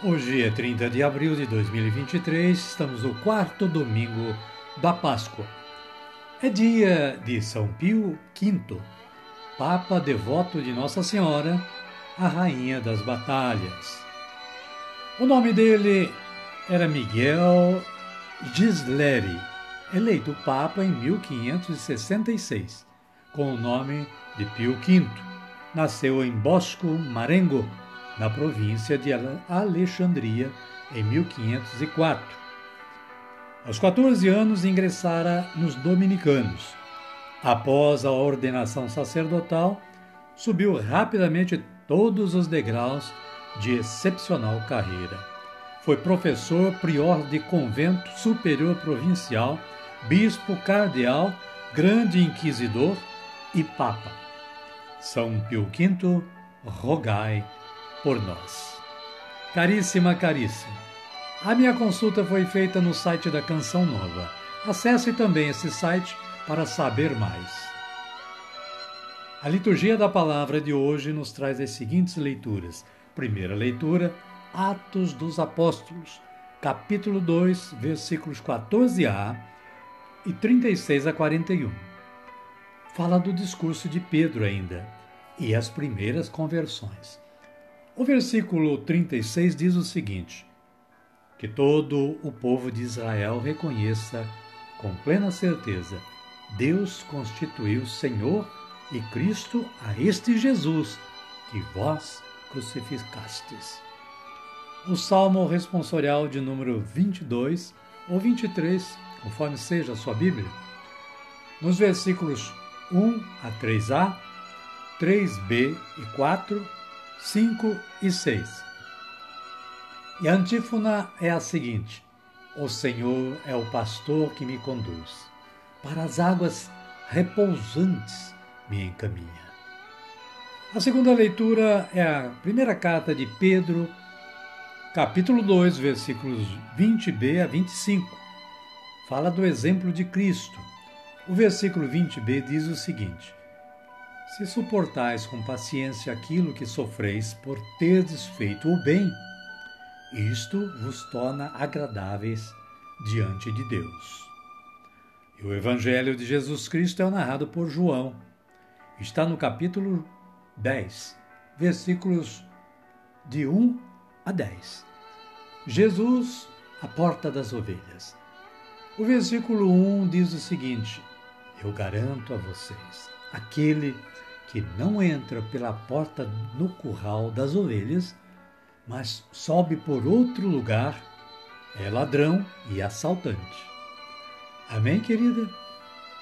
Hoje é 30 de abril de 2023, estamos no quarto domingo da Páscoa. É dia de São Pio V, Papa devoto de Nossa Senhora, a Rainha das Batalhas. O nome dele era Miguel Gisleri, eleito Papa em 1566, com o nome de Pio V. Nasceu em Bosco Marengo, na província de Alexandria, em 1504. Aos 14 anos ingressara nos dominicanos. Após a ordenação sacerdotal, subiu rapidamente todos os degraus de excepcional carreira. Foi professor, prior de convento superior provincial, bispo, cardeal, grande inquisidor e papa. São Pio V, rogai por nós. Caríssima, caríssima, a minha consulta foi feita no site da Canção Nova. Acesse também esse site para saber mais. A liturgia da palavra de hoje nos traz as seguintes leituras. Primeira leitura, Atos dos Apóstolos, capítulo 2, versículos 14a e 36 a 41. Fala do discurso de Pedro ainda e as primeiras conversões. O versículo 36 diz o seguinte: Que todo o povo de Israel reconheça com plena certeza: Deus constituiu Senhor e Cristo a este Jesus que vós crucificastes. O Salmo responsorial de número 22 ou 23, conforme seja a sua Bíblia, nos versículos 1 a 3a, 3b e 4 5 e 6. E a antífona é a seguinte: O Senhor é o pastor que me conduz, para as águas repousantes me encaminha. A segunda leitura é a primeira carta de Pedro, capítulo 2, versículos 20b a 25. Fala do exemplo de Cristo. O versículo 20b diz o seguinte: se suportais com paciência aquilo que sofreis por terdes feito o bem, isto vos torna agradáveis diante de Deus. E o Evangelho de Jesus Cristo é narrado por João. Está no capítulo 10, versículos de 1 a 10. Jesus, a porta das ovelhas. O versículo 1 diz o seguinte: Eu garanto a vocês, aquele que não entra pela porta no curral das ovelhas, mas sobe por outro lugar, é ladrão e assaltante. Amém, querida?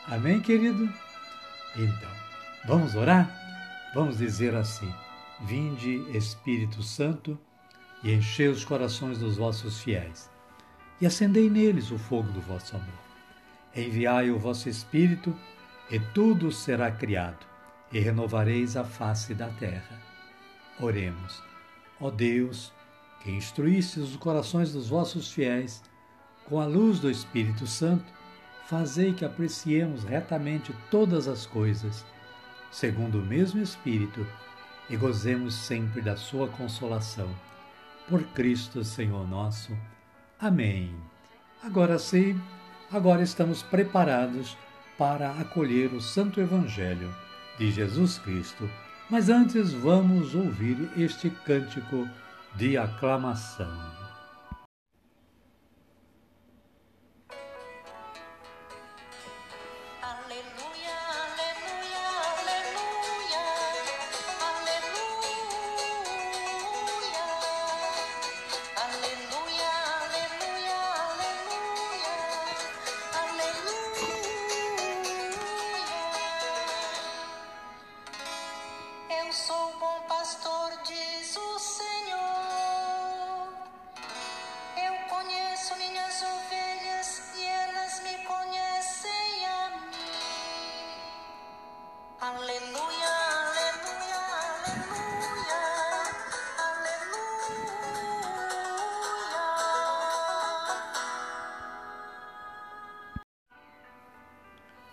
Amém, querido? Então, vamos orar? Vamos dizer assim: Vinde, Espírito Santo, e enchei os corações dos vossos fiéis, e acendei neles o fogo do vosso amor. Enviai o vosso Espírito, e tudo será criado e renovareis a face da terra. Oremos. Ó Deus, que instruísse os corações dos vossos fiéis com a luz do Espírito Santo, fazei que apreciemos retamente todas as coisas, segundo o mesmo Espírito, e gozemos sempre da sua consolação. Por Cristo, Senhor nosso. Amém. Agora sim, agora estamos preparados para acolher o Santo Evangelho de Jesus Cristo. Mas antes vamos ouvir este cântico de aclamação.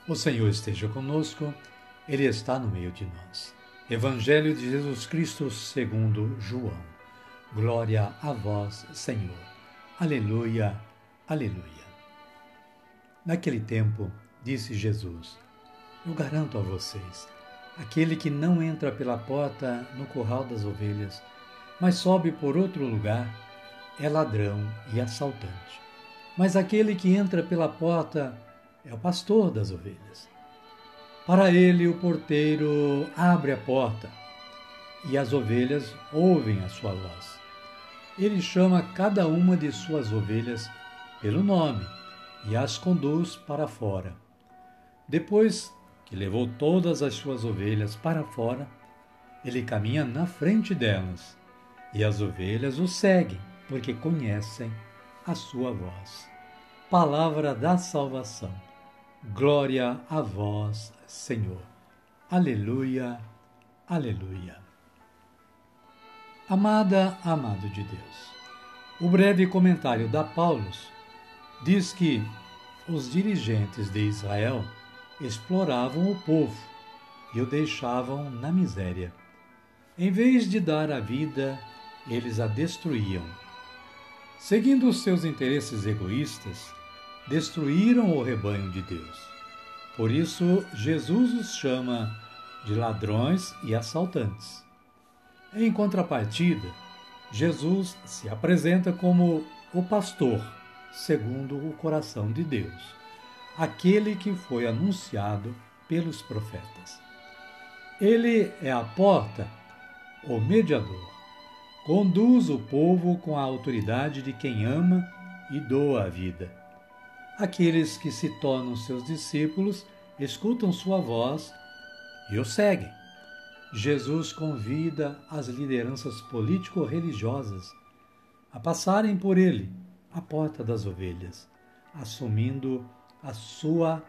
O Senhor esteja conosco, Ele está no meio de nós. Evangelho de Jesus Cristo segundo João. Glória a vós, Senhor. Aleluia, aleluia. Naquele tempo, disse Jesus: Eu garanto a vocês, aquele que não entra pela porta no curral das ovelhas, mas sobe por outro lugar, é ladrão e assaltante. Mas aquele que entra pela porta é o pastor das ovelhas. Para ele, o porteiro abre a porta e as ovelhas ouvem a sua voz. Ele chama cada uma de suas ovelhas pelo nome e as conduz para fora. Depois que levou todas as suas ovelhas para fora, ele caminha na frente delas e as ovelhas o seguem, porque conhecem a sua voz. Palavra da salvação. Glória a vós, Senhor. Aleluia, aleluia. Amada, amado de Deus. O breve comentário da Paulus diz que os dirigentes de Israel exploravam o povo e o deixavam na miséria. Em vez de dar a vida, eles a destruíam. Seguindo os seus interesses egoístas, destruíram o rebanho de Deus. Por isso, Jesus os chama de ladrões e assaltantes. Em contrapartida, Jesus se apresenta como o pastor, segundo o coração de Deus, aquele que foi anunciado pelos profetas. Ele é a porta, o mediador. Conduz o povo com a autoridade de quem ama e doa a vida Aqueles que se tornam seus discípulos escutam sua voz e o seguem. Jesus convida as lideranças político-religiosas a passarem por ele, a porta das ovelhas, assumindo a sua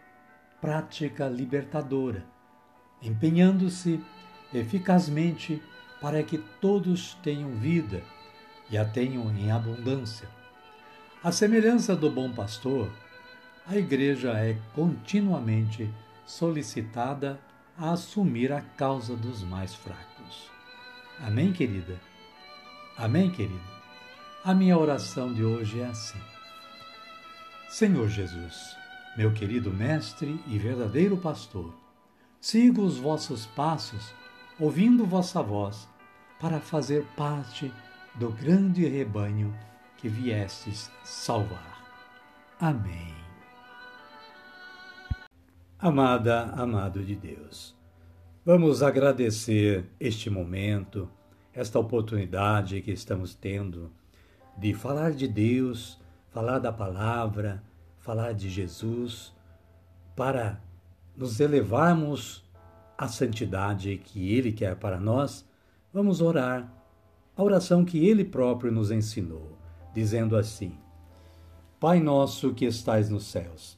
prática libertadora, empenhando-se eficazmente para que todos tenham vida e a tenham em abundância. A semelhança do bom pastor, a Igreja é continuamente solicitada a assumir a causa dos mais fracos. Amém, querida? Amém, querido? A minha oração de hoje é assim. Senhor Jesus, meu querido Mestre e verdadeiro pastor, sigo os vossos passos, ouvindo vossa voz, para fazer parte do grande rebanho que viestes salvar. Amém. Amada, amado de Deus, vamos agradecer este momento, esta oportunidade que estamos tendo de falar de Deus, falar da palavra, falar de Jesus, para nos elevarmos à santidade que Ele quer para nós. Vamos orar a oração que Ele próprio nos ensinou, dizendo assim: Pai nosso que estais nos céus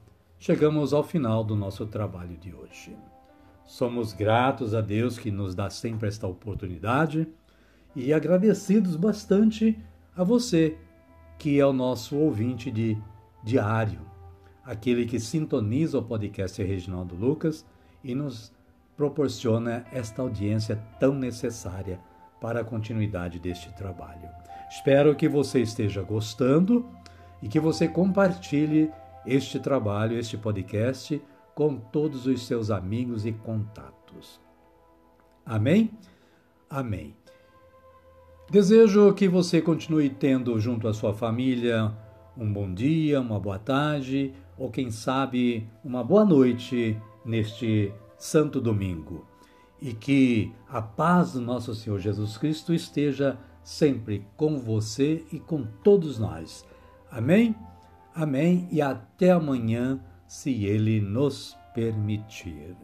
chegamos ao final do nosso trabalho de hoje. Somos gratos a Deus que nos dá sempre esta oportunidade e agradecidos bastante a você, que é o nosso ouvinte de diário, aquele que sintoniza o podcast Reginaldo Lucas e nos proporciona esta audiência tão necessária para a continuidade deste trabalho. Espero que você esteja gostando e que você compartilhe este trabalho, este podcast, com todos os seus amigos e contatos. Amém? Amém. Desejo que você continue tendo junto à sua família um bom dia, uma boa tarde ou, quem sabe, uma boa noite neste Santo Domingo. E que a paz do nosso Senhor Jesus Cristo esteja sempre com você e com todos nós. Amém? Amém e até amanhã, se Ele nos permitir.